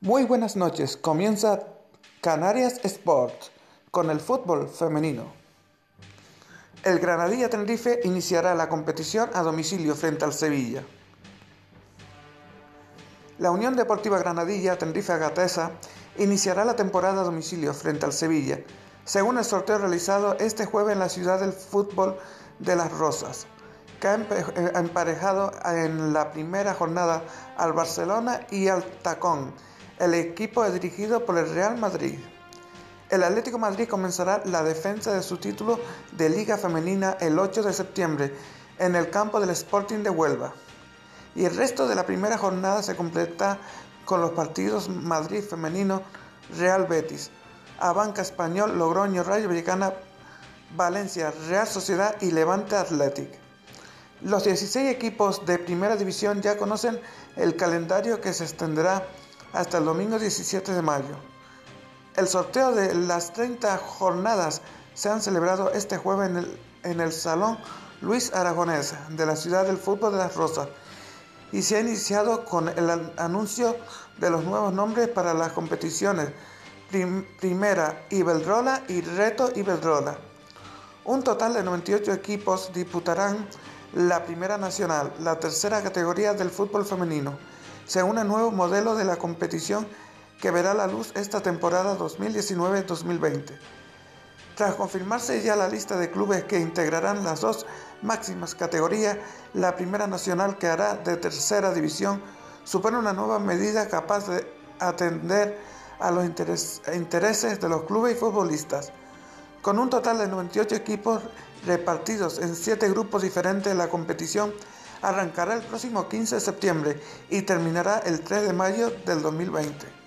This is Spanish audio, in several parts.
Muy buenas noches, comienza Canarias Sport con el fútbol femenino. El Granadilla Tenerife iniciará la competición a domicilio frente al Sevilla. La Unión Deportiva Granadilla Tenerife Agatesa iniciará la temporada a domicilio frente al Sevilla, según el sorteo realizado este jueves en la ciudad del fútbol de Las Rosas que ha eh, emparejado en la primera jornada al Barcelona y al Tacón el equipo es dirigido por el Real Madrid. El Atlético Madrid comenzará la defensa de su título de Liga Femenina el 8 de septiembre en el campo del Sporting de Huelva. Y el resto de la primera jornada se completa con los partidos Madrid Femenino, Real Betis, Abanca Español, Logroño, Rayo Vallecana, Valencia, Real Sociedad y Levante Athletic. Los 16 equipos de primera división ya conocen el calendario que se extenderá hasta el domingo 17 de mayo. El sorteo de las 30 jornadas se han celebrado este jueves en el, Salón Luis Aragonés de la ciudad del fútbol de las Rosas y se ha iniciado con el anuncio de los nuevos nombres para las competiciones Primera Iberdrola y Reto Iberdrola. Un total de 98 equipos disputarán la Primera Nacional, la tercera categoría del fútbol femenino según el nuevo modelo de la competición que verá la luz esta temporada 2019-2020. Tras confirmarse ya la lista de clubes que integrarán las dos máximas categorías, la Primera Nacional que hará de tercera división supone una nueva medida capaz de atender a los intereses de los clubes y futbolistas. Con un total de 98 equipos repartidos en 7 grupos diferentes, la competición arrancará el próximo 15 de septiembre y terminará el 3 de mayo del 2020.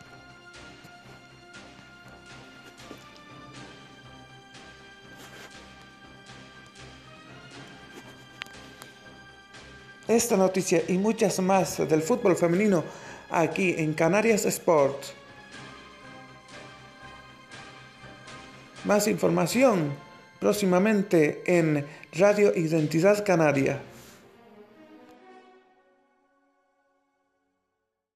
Esta noticia y muchas más del fútbol femenino aquí en Canarias Sport. Más información próximamente en Radio Identidad Canaria.